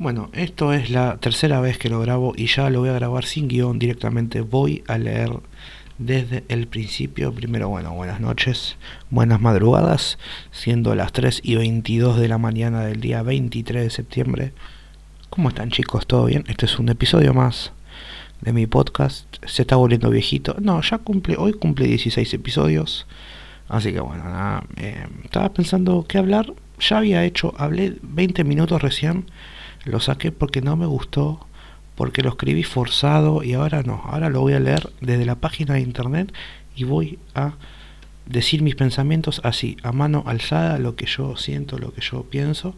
Bueno, esto es la tercera vez que lo grabo y ya lo voy a grabar sin guion directamente. Voy a leer desde el principio. Primero, bueno, buenas noches, buenas madrugadas, siendo las 3 y 22 de la mañana del día 23 de septiembre. ¿Cómo están chicos? ¿Todo bien? Este es un episodio más de mi podcast. Se está volviendo viejito. No, ya cumple, hoy cumple 16 episodios. Así que bueno, nada, eh, estaba pensando qué hablar. Ya había hecho, hablé 20 minutos recién lo saqué porque no me gustó, porque lo escribí forzado y ahora no. Ahora lo voy a leer desde la página de internet y voy a decir mis pensamientos así, a mano alzada, lo que yo siento, lo que yo pienso.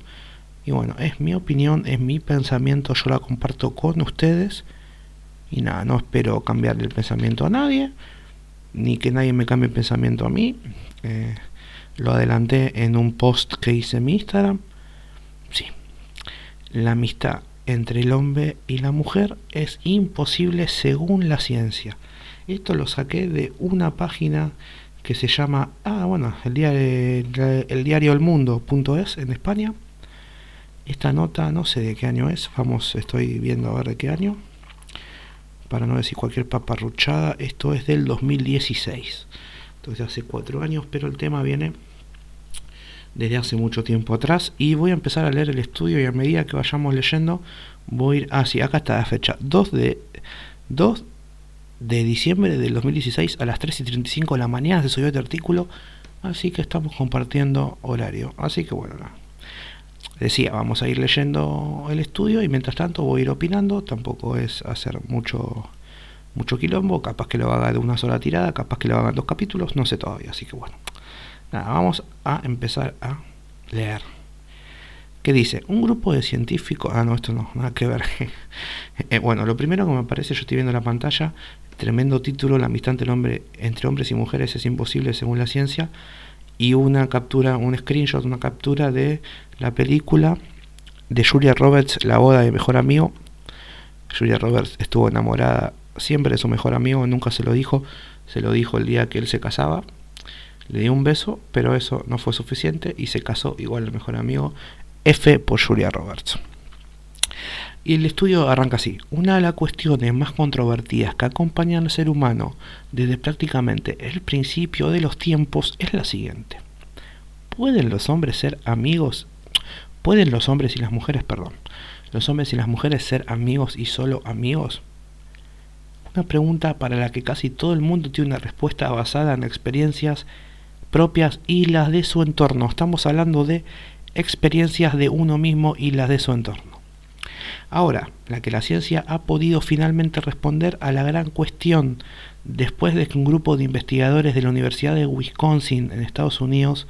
Y bueno, es mi opinión, es mi pensamiento, yo la comparto con ustedes. Y nada, no espero cambiar el pensamiento a nadie, ni que nadie me cambie el pensamiento a mí. Eh, lo adelanté en un post que hice en mi Instagram. La amistad entre el hombre y la mujer es imposible según la ciencia. Esto lo saqué de una página que se llama, ah, bueno, el diario, el diario en España. Esta nota no sé de qué año es, vamos, estoy viendo a ver de qué año. Para no decir cualquier paparruchada, esto es del 2016. Entonces hace cuatro años, pero el tema viene desde hace mucho tiempo atrás. Y voy a empezar a leer el estudio y a medida que vayamos leyendo voy a ir, ah sí, acá está la fecha, 2 de, 2 de diciembre del 2016 a las 3 y 35 de la mañana se subió este artículo, así que estamos compartiendo horario, así que bueno, decía, vamos a ir leyendo el estudio y mientras tanto voy a ir opinando, tampoco es hacer mucho mucho quilombo, capaz que lo haga de una sola tirada, capaz que lo haga en dos capítulos, no sé todavía, así que bueno vamos a empezar a leer. ¿Qué dice? Un grupo de científicos. Ah, no, esto no, nada que ver. Eh, bueno, lo primero que me parece, yo estoy viendo la pantalla, tremendo título: La amistad entre, entre hombres y mujeres es imposible según la ciencia. Y una captura, un screenshot, una captura de la película de Julia Roberts, La boda de mejor amigo. Julia Roberts estuvo enamorada siempre de su mejor amigo, nunca se lo dijo, se lo dijo el día que él se casaba le dio un beso, pero eso no fue suficiente y se casó igual el mejor amigo F por Julia Roberts. Y el estudio arranca así. Una de las cuestiones más controvertidas que acompañan al ser humano desde prácticamente el principio de los tiempos es la siguiente. ¿Pueden los hombres ser amigos? ¿Pueden los hombres y las mujeres, perdón, los hombres y las mujeres ser amigos y solo amigos? Una pregunta para la que casi todo el mundo tiene una respuesta basada en experiencias propias y las de su entorno. Estamos hablando de experiencias de uno mismo y las de su entorno. Ahora, la que la ciencia ha podido finalmente responder a la gran cuestión después de que un grupo de investigadores de la Universidad de Wisconsin en Estados Unidos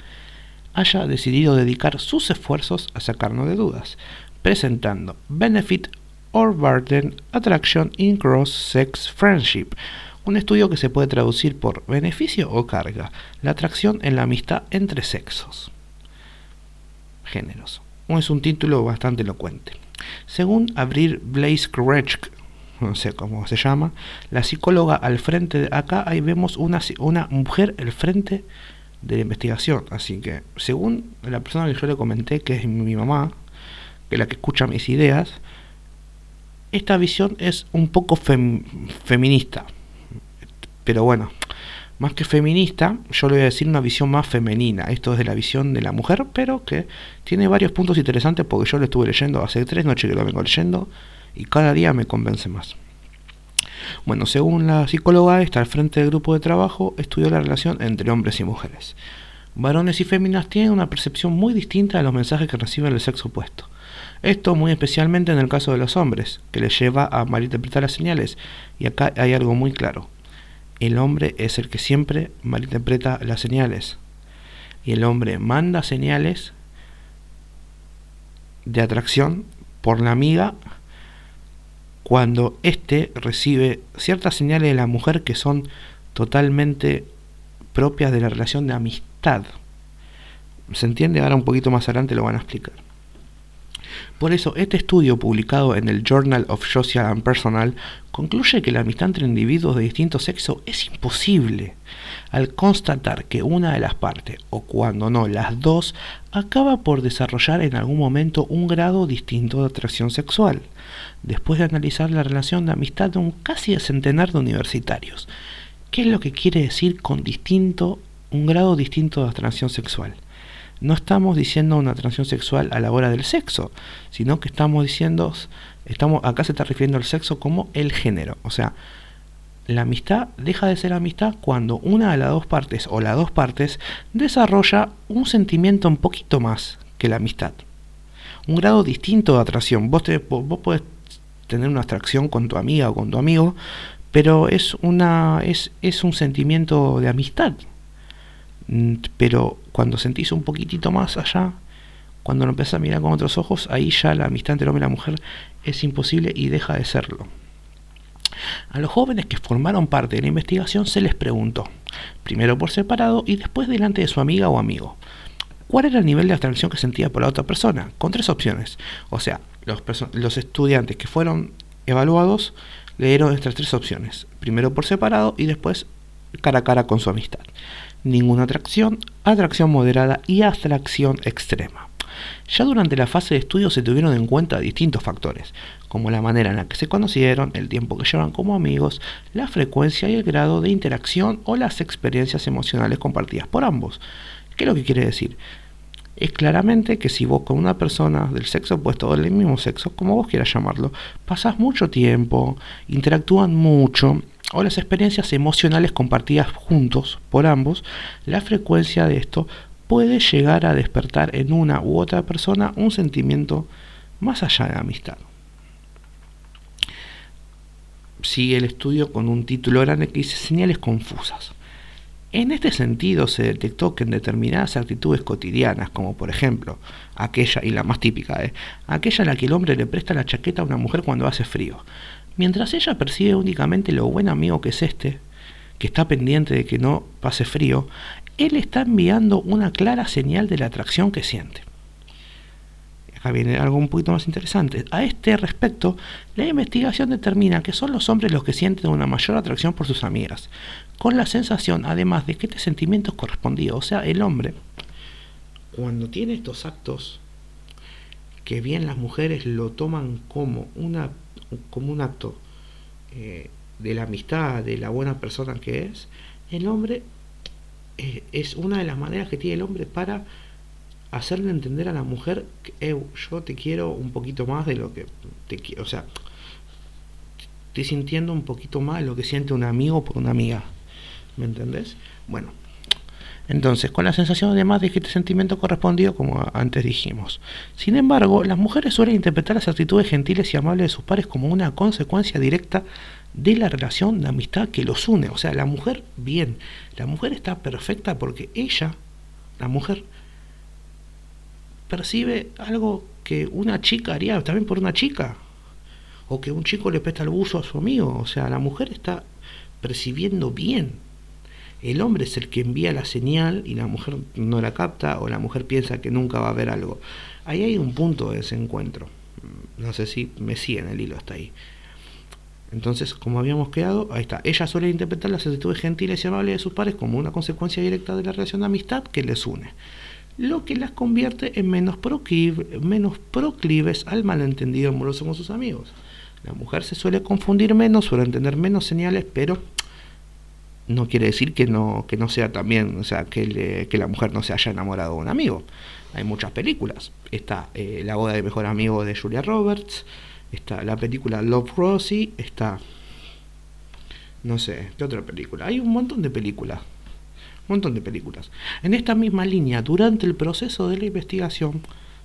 haya decidido dedicar sus esfuerzos a sacarnos de dudas, presentando Benefit or Burden Attraction in Cross-Sex Friendship, un estudio que se puede traducir por beneficio o carga, la atracción en la amistad entre sexos. Géneros. Es un título bastante elocuente. Según Abril Blaze Kretschk, no sé cómo se llama, la psicóloga al frente de acá, ahí vemos una, una mujer al frente de la investigación. Así que, según la persona que yo le comenté, que es mi mamá, que es la que escucha mis ideas, esta visión es un poco feminista pero bueno, más que feminista, yo le voy a decir una visión más femenina. Esto es de la visión de la mujer, pero que tiene varios puntos interesantes porque yo lo estuve leyendo hace tres noches que lo vengo leyendo y cada día me convence más. Bueno, según la psicóloga, está al frente del grupo de trabajo, estudió la relación entre hombres y mujeres. Varones y féminas tienen una percepción muy distinta de los mensajes que reciben el sexo opuesto. Esto muy especialmente en el caso de los hombres, que les lleva a malinterpretar las señales. Y acá hay algo muy claro el hombre es el que siempre malinterpreta las señales. Y el hombre manda señales de atracción por la amiga cuando éste recibe ciertas señales de la mujer que son totalmente propias de la relación de amistad. ¿Se entiende? Ahora un poquito más adelante lo van a explicar. Por eso, este estudio publicado en el Journal of Social and Personal concluye que la amistad entre individuos de distinto sexo es imposible. al constatar que una de las partes, o cuando no las dos, acaba por desarrollar en algún momento un grado distinto de atracción sexual, después de analizar la relación de amistad de un casi centenar de universitarios. ¿Qué es lo que quiere decir con distinto, un grado distinto de atracción sexual? No estamos diciendo una atracción sexual a la hora del sexo, sino que estamos diciendo, estamos, acá se está refiriendo al sexo como el género, o sea, la amistad deja de ser amistad cuando una de las dos partes o las dos partes desarrolla un sentimiento un poquito más que la amistad. Un grado distinto de atracción. Vos, te, vos podés tener una atracción con tu amiga o con tu amigo, pero es, una, es, es un sentimiento de amistad. Mm, pero cuando sentís un poquitito más allá, cuando lo empezás a mirar con otros ojos, ahí ya la amistad entre el hombre y la mujer es imposible y deja de serlo. A los jóvenes que formaron parte de la investigación se les preguntó, primero por separado y después delante de su amiga o amigo, cuál era el nivel de abstracción que sentía por la otra persona, con tres opciones. O sea, los, los estudiantes que fueron evaluados le dieron estas tres opciones, primero por separado y después cara a cara con su amistad. Ninguna atracción, atracción moderada y abstracción extrema. Ya durante la fase de estudio se tuvieron en cuenta distintos factores, como la manera en la que se conocieron, el tiempo que llevan como amigos, la frecuencia y el grado de interacción o las experiencias emocionales compartidas por ambos. ¿Qué es lo que quiere decir? Es claramente que si vos con una persona del sexo opuesto o del mismo sexo, como vos quieras llamarlo, pasás mucho tiempo, interactúan mucho, o las experiencias emocionales compartidas juntos por ambos, la frecuencia de esto puede llegar a despertar en una u otra persona un sentimiento más allá de amistad. Sigue el estudio con un título grande que dice señales confusas. En este sentido se detectó que en determinadas actitudes cotidianas, como por ejemplo aquella, y la más típica, ¿eh? aquella en la que el hombre le presta la chaqueta a una mujer cuando hace frío, mientras ella percibe únicamente lo buen amigo que es este, que está pendiente de que no pase frío, él está enviando una clara señal de la atracción que siente. Acá viene algo un poquito más interesante. A este respecto, la investigación determina que son los hombres los que sienten una mayor atracción por sus amigas, con la sensación además de que este sentimiento es correspondido. O sea, el hombre, cuando tiene estos actos, que bien las mujeres lo toman como, una, como un acto eh, de la amistad, de la buena persona que es, el hombre eh, es una de las maneras que tiene el hombre para hacerle entender a la mujer que yo te quiero un poquito más de lo que te quiero. O sea, estoy sintiendo un poquito más de lo que siente un amigo por una amiga. ¿Me entendés? Bueno, entonces, con la sensación además de que este sentimiento correspondió, como antes dijimos. Sin embargo, las mujeres suelen interpretar las actitudes gentiles y amables de sus pares como una consecuencia directa de la relación de amistad que los une. O sea, la mujer, bien, la mujer está perfecta porque ella, la mujer, percibe algo que una chica haría también por una chica. O que un chico le presta el buzo a su amigo. O sea, la mujer está percibiendo bien. El hombre es el que envía la señal y la mujer no la capta o la mujer piensa que nunca va a haber algo. Ahí hay un punto de desencuentro. No sé si me siguen el hilo hasta ahí. Entonces, como habíamos quedado, ahí está. Ella suele interpretar las actitudes gentiles y amables de sus pares como una consecuencia directa de la relación de amistad que les une, lo que las convierte en menos, menos proclives al malentendido amoroso con sus amigos. La mujer se suele confundir menos, suele entender menos señales, pero no quiere decir que no, que no sea también, o sea, que, que la mujer no se haya enamorado de un amigo. Hay muchas películas. Está eh, La boda de mejor amigo de Julia Roberts, Está la película Love Rosie, está... No sé, ¿qué otra película? Hay un montón de películas. Montón de películas. En esta misma línea, durante el proceso de la investigación,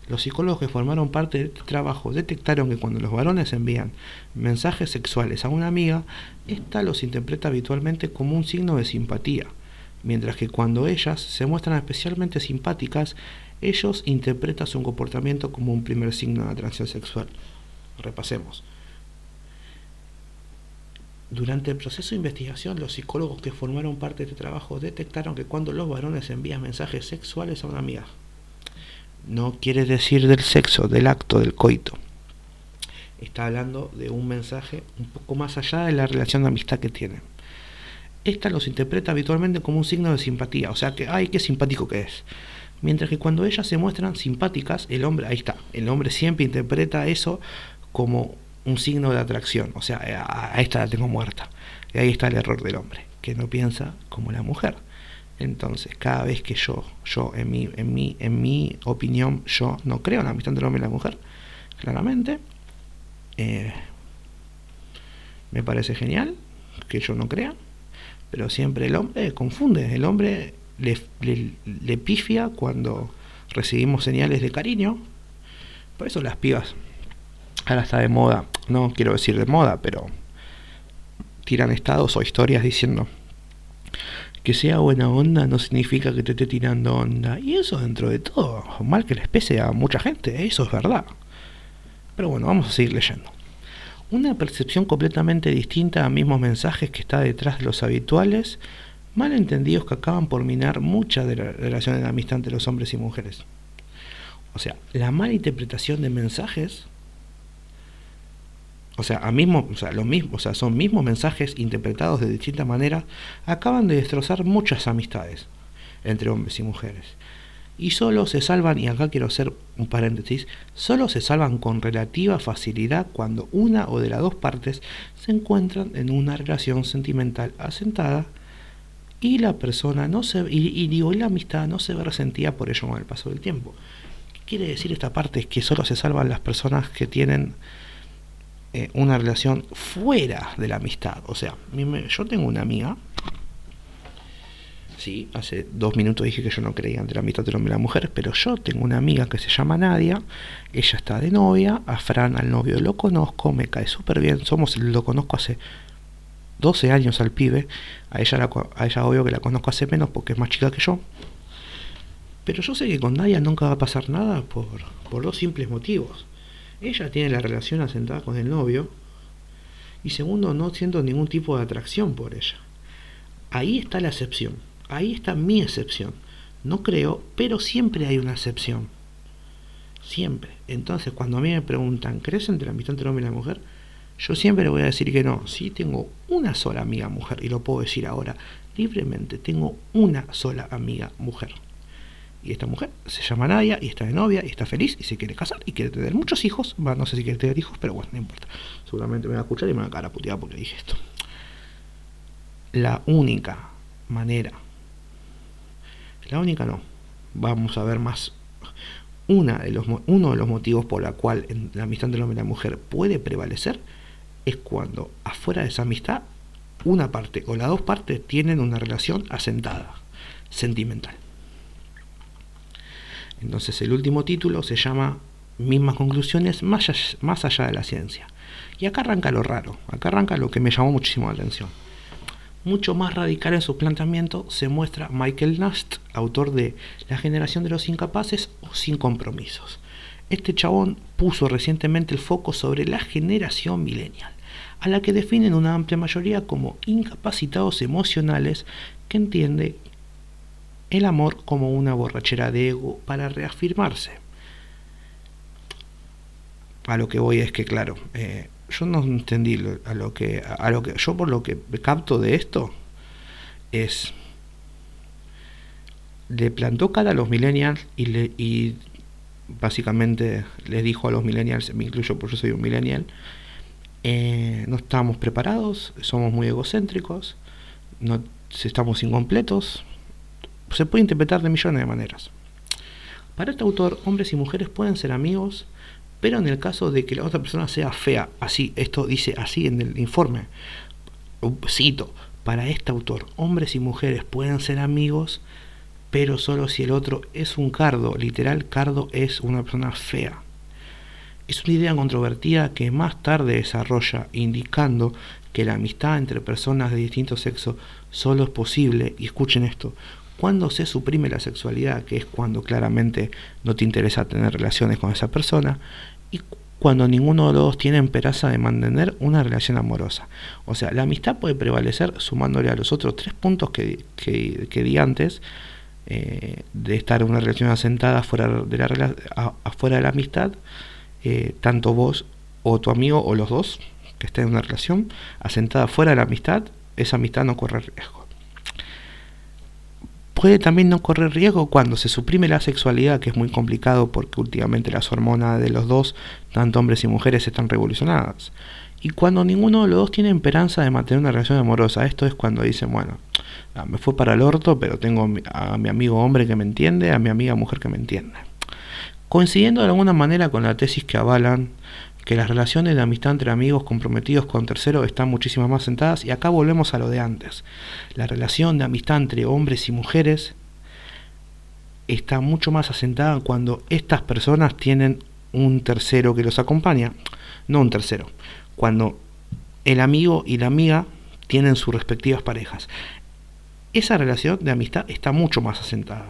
los psicólogos que formaron parte de este trabajo detectaron que cuando los varones envían mensajes sexuales a una amiga, ésta los interpreta habitualmente como un signo de simpatía, mientras que cuando ellas se muestran especialmente simpáticas, ellos interpretan su comportamiento como un primer signo de atracción sexual. Repasemos. Durante el proceso de investigación, los psicólogos que formaron parte de este trabajo detectaron que cuando los varones envían mensajes sexuales a una amiga, no quiere decir del sexo, del acto, del coito. Está hablando de un mensaje un poco más allá de la relación de amistad que tienen. esta los interpreta habitualmente como un signo de simpatía, o sea que, ay, qué simpático que es. Mientras que cuando ellas se muestran simpáticas, el hombre, ahí está, el hombre siempre interpreta eso como un signo de atracción, o sea, a, esta la tengo muerta. Y ahí está el error del hombre, que no piensa como la mujer. Entonces, cada vez que yo, yo en mi, en mi, en mi opinión, yo no creo en la amistad entre el hombre y la mujer, claramente, eh, me parece genial que yo no crea, pero siempre el hombre confunde, el hombre le, le, pifia cuando recibimos señales de cariño. Por eso las pibas, ahora está de moda, no quiero decir de moda, pero tiran estados o historias diciendo que sea buena onda no significa que te esté tirando onda. Y eso dentro de todo, mal que les pese a mucha gente, eso es verdad. Pero bueno, vamos a seguir leyendo. Una percepción completamente distinta a mismos mensajes que está detrás de los habituales, malentendidos que acaban por minar muchas de las relaciones de amistad entre los hombres y mujeres. O sea, la mala interpretación de mensajes, o sea, a mismo, o sea, lo mismo, o sea, son mismos mensajes interpretados de distintas maneras, acaban de destrozar muchas amistades entre hombres y mujeres y solo se salvan, y acá quiero hacer un paréntesis, solo se salvan con relativa facilidad cuando una o de las dos partes se encuentran en una relación sentimental asentada y la persona no se y, digo y la amistad no se ve resentida por ello con el paso del tiempo. ¿Qué quiere decir esta parte? Es que solo se salvan las personas que tienen eh, una relación fuera de la amistad. O sea, yo tengo una amiga Sí, hace dos minutos dije que yo no creía entre la mitad del hombre y la mujer, pero yo tengo una amiga que se llama Nadia, ella está de novia, a Fran al novio lo conozco, me cae súper bien, somos, lo conozco hace 12 años al pibe, a ella, la, a ella obvio que la conozco hace menos porque es más chica que yo, pero yo sé que con Nadia nunca va a pasar nada por, por dos simples motivos. Ella tiene la relación asentada con el novio y segundo, no siento ningún tipo de atracción por ella. Ahí está la excepción. Ahí está mi excepción. No creo, pero siempre hay una excepción. Siempre. Entonces, cuando a mí me preguntan, ¿crees entre la amistad entre el hombre y la mujer? Yo siempre le voy a decir que no. Sí, tengo una sola amiga mujer, y lo puedo decir ahora libremente. Tengo una sola amiga mujer. Y esta mujer se llama Nadia, y está de novia, y está feliz, y se quiere casar, y quiere tener muchos hijos. no sé si quiere tener hijos, pero bueno, no importa. Seguramente me va a escuchar y me va a caer a putear porque dije esto. La única manera la única no. Vamos a ver más. Una de los, uno de los motivos por la cual la amistad entre el hombre y la mujer puede prevalecer es cuando afuera de esa amistad una parte o las dos partes tienen una relación asentada, sentimental. Entonces el último título se llama Mismas conclusiones más allá, más allá de la ciencia. Y acá arranca lo raro, acá arranca lo que me llamó muchísimo la atención. Mucho más radical en su planteamiento se muestra Michael Nast, autor de La generación de los incapaces o sin compromisos. Este chabón puso recientemente el foco sobre la generación millennial, a la que definen una amplia mayoría como incapacitados emocionales que entiende el amor como una borrachera de ego para reafirmarse. A lo que voy es que, claro, eh, yo no entendí a lo que a lo que yo por lo que capto de esto es le plantó cara a los millennials y le y básicamente les dijo a los millennials me incluyo porque yo soy un millennial eh, no estamos preparados somos muy egocéntricos no estamos incompletos se puede interpretar de millones de maneras para este autor hombres y mujeres pueden ser amigos pero en el caso de que la otra persona sea fea, así, esto dice así en el informe, cito, para este autor, hombres y mujeres pueden ser amigos, pero solo si el otro es un cardo, literal, cardo es una persona fea. Es una idea controvertida que más tarde desarrolla, indicando que la amistad entre personas de distinto sexo solo es posible, y escuchen esto, cuando se suprime la sexualidad, que es cuando claramente no te interesa tener relaciones con esa persona, y cuando ninguno de los dos tiene peraza de mantener una relación amorosa. O sea, la amistad puede prevalecer sumándole a los otros tres puntos que, que, di antes, eh, de estar en una relación asentada fuera de la, afuera de la amistad, eh, tanto vos o tu amigo o los dos que estén en una relación asentada fuera de la amistad, esa amistad no corre riesgo. Puede también no correr riesgo cuando se suprime la sexualidad, que es muy complicado porque últimamente las hormonas de los dos, tanto hombres y mujeres, están revolucionadas. Y cuando ninguno de los dos tiene esperanza de mantener una relación amorosa, esto es cuando dicen, bueno, ah, me fue para el orto, pero tengo a mi amigo hombre que me entiende, a mi amiga mujer que me entiende. Coincidiendo de alguna manera con la tesis que avalan que las relaciones de amistad entre amigos comprometidos con terceros están muchísimo más sentadas y acá volvemos a lo de antes. La relación de amistad entre hombres y mujeres está mucho más asentada cuando estas personas tienen un tercero que los acompaña, no un tercero, cuando el amigo y la amiga tienen sus respectivas parejas. Esa relación de amistad está mucho más asentada.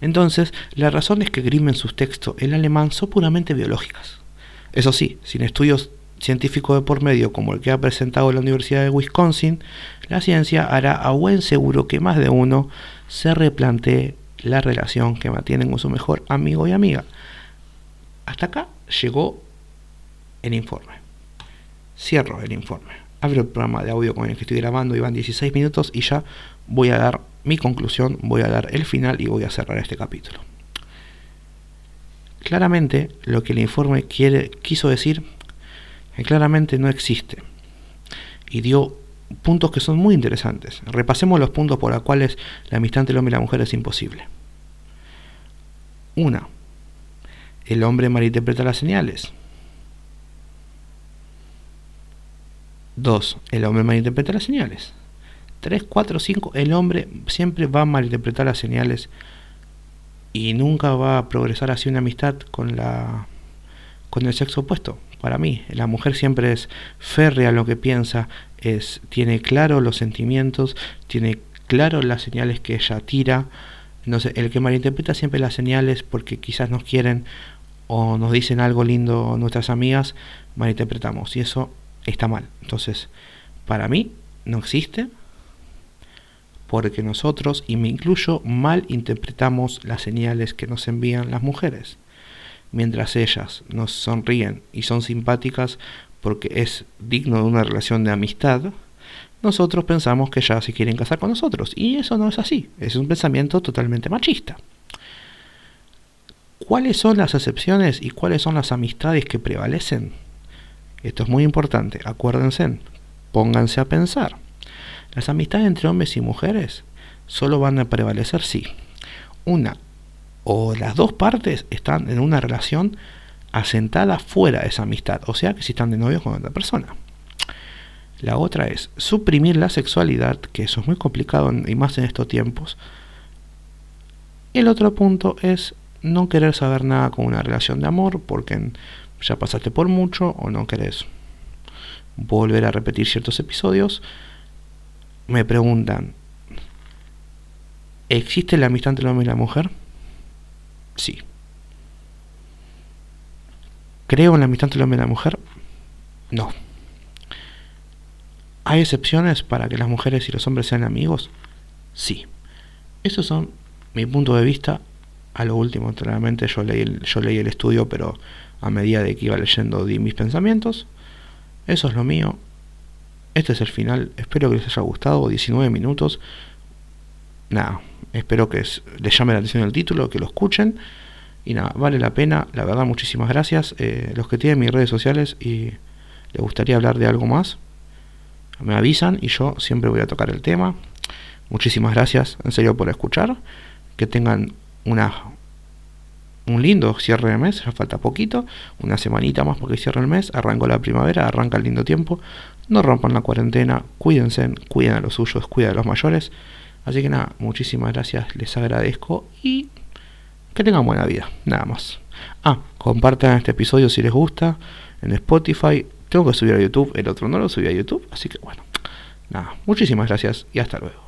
Entonces, las razones que grimen sus textos en alemán son puramente biológicas. Eso sí, sin estudios científicos de por medio como el que ha presentado la Universidad de Wisconsin, la ciencia hará a buen seguro que más de uno se replantee la relación que mantienen con su mejor amigo y amiga. Hasta acá llegó el informe. Cierro el informe. Abro el programa de audio con el que estoy grabando y van 16 minutos y ya voy a dar mi conclusión, voy a dar el final y voy a cerrar este capítulo. Claramente lo que el informe quiere, quiso decir claramente no existe y dio puntos que son muy interesantes. Repasemos los puntos por los cuales la amistad entre el hombre y la mujer es imposible. Una, el hombre malinterpreta las señales. Dos, el hombre malinterpreta las señales. Tres, cuatro, cinco, el hombre siempre va a malinterpretar las señales y nunca va a progresar hacia una amistad con la con el sexo opuesto. Para mí, la mujer siempre es férrea lo que piensa, es tiene claro los sentimientos, tiene claro las señales que ella tira. No sé, el que malinterpreta siempre las señales porque quizás nos quieren o nos dicen algo lindo nuestras amigas, malinterpretamos y eso está mal. Entonces, para mí no existe porque nosotros, y me incluyo, mal interpretamos las señales que nos envían las mujeres. Mientras ellas nos sonríen y son simpáticas porque es digno de una relación de amistad, nosotros pensamos que ya se quieren casar con nosotros. Y eso no es así, es un pensamiento totalmente machista. ¿Cuáles son las excepciones y cuáles son las amistades que prevalecen? Esto es muy importante, acuérdense, pónganse a pensar. Las amistades entre hombres y mujeres solo van a prevalecer si una o las dos partes están en una relación asentada fuera de esa amistad, o sea que si están de novios con otra persona. La otra es suprimir la sexualidad, que eso es muy complicado y más en estos tiempos. El otro punto es no querer saber nada con una relación de amor porque ya pasaste por mucho o no querés volver a repetir ciertos episodios me preguntan, ¿existe la amistad entre el hombre y la mujer? Sí. ¿Creo en la amistad entre el hombre y la mujer? No. ¿Hay excepciones para que las mujeres y los hombres sean amigos? Sí. Esos son mi punto de vista. A lo último, claramente, yo leí el, yo leí el estudio, pero a medida de que iba leyendo di mis pensamientos. Eso es lo mío. Este es el final. Espero que les haya gustado. 19 minutos. Nada, espero que les llame la atención el título, que lo escuchen. Y nada, vale la pena. La verdad, muchísimas gracias. Eh, los que tienen mis redes sociales y les gustaría hablar de algo más, me avisan y yo siempre voy a tocar el tema. Muchísimas gracias, en serio, por escuchar. Que tengan una un lindo cierre de mes, ya falta poquito, una semanita más porque cierra el mes, arrancó la primavera, arranca el lindo tiempo, no rompan la cuarentena, cuídense, cuiden a los suyos, cuiden a los mayores. Así que nada, muchísimas gracias, les agradezco y que tengan buena vida, nada más. Ah, compartan este episodio si les gusta en Spotify. Tengo que subir a YouTube, el otro no lo subí a YouTube, así que bueno, nada, muchísimas gracias y hasta luego.